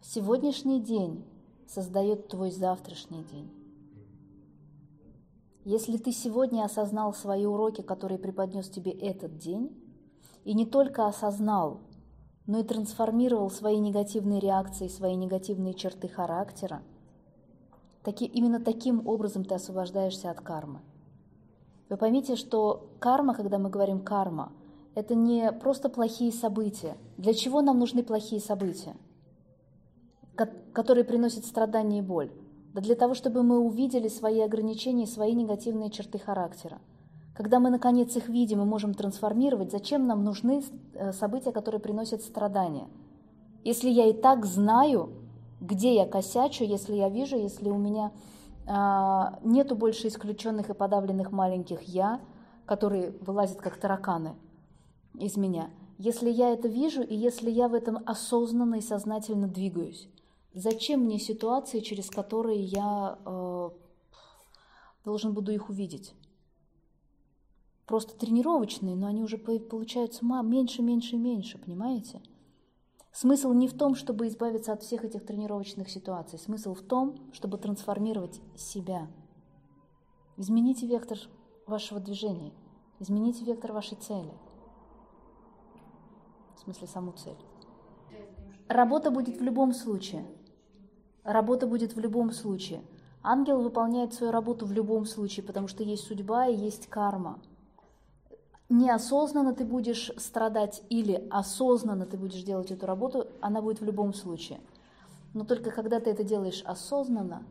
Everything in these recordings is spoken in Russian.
Сегодняшний день создает твой завтрашний день. Если ты сегодня осознал свои уроки, которые преподнес тебе этот день, и не только осознал, но и трансформировал свои негативные реакции, свои негативные черты характера, таки, именно таким образом ты освобождаешься от кармы. Вы поймите, что карма, когда мы говорим карма, это не просто плохие события. Для чего нам нужны плохие события, которые приносят страдания и боль? Да для того, чтобы мы увидели свои ограничения, свои негативные черты характера. Когда мы, наконец, их видим и можем трансформировать, зачем нам нужны э, события, которые приносят страдания? Если я и так знаю, где я косячу, если я вижу, если у меня а, нету больше исключенных и подавленных маленьких «я», которые вылазят как тараканы из меня. Если я это вижу, и если я в этом осознанно и сознательно двигаюсь, Зачем мне ситуации, через которые я э, должен буду их увидеть? Просто тренировочные, но они уже получаются меньше, меньше меньше, понимаете? Смысл не в том, чтобы избавиться от всех этих тренировочных ситуаций. Смысл в том, чтобы трансформировать себя. Измените вектор вашего движения. Измените вектор вашей цели. В смысле, саму цель. Работа будет в любом случае. Работа будет в любом случае. Ангел выполняет свою работу в любом случае, потому что есть судьба и есть карма. Неосознанно ты будешь страдать или осознанно ты будешь делать эту работу, она будет в любом случае. Но только когда ты это делаешь осознанно,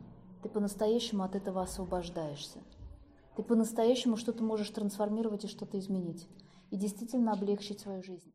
ты по-настоящему от этого освобождаешься. Ты по-настоящему что-то можешь трансформировать и что-то изменить. И действительно облегчить свою жизнь.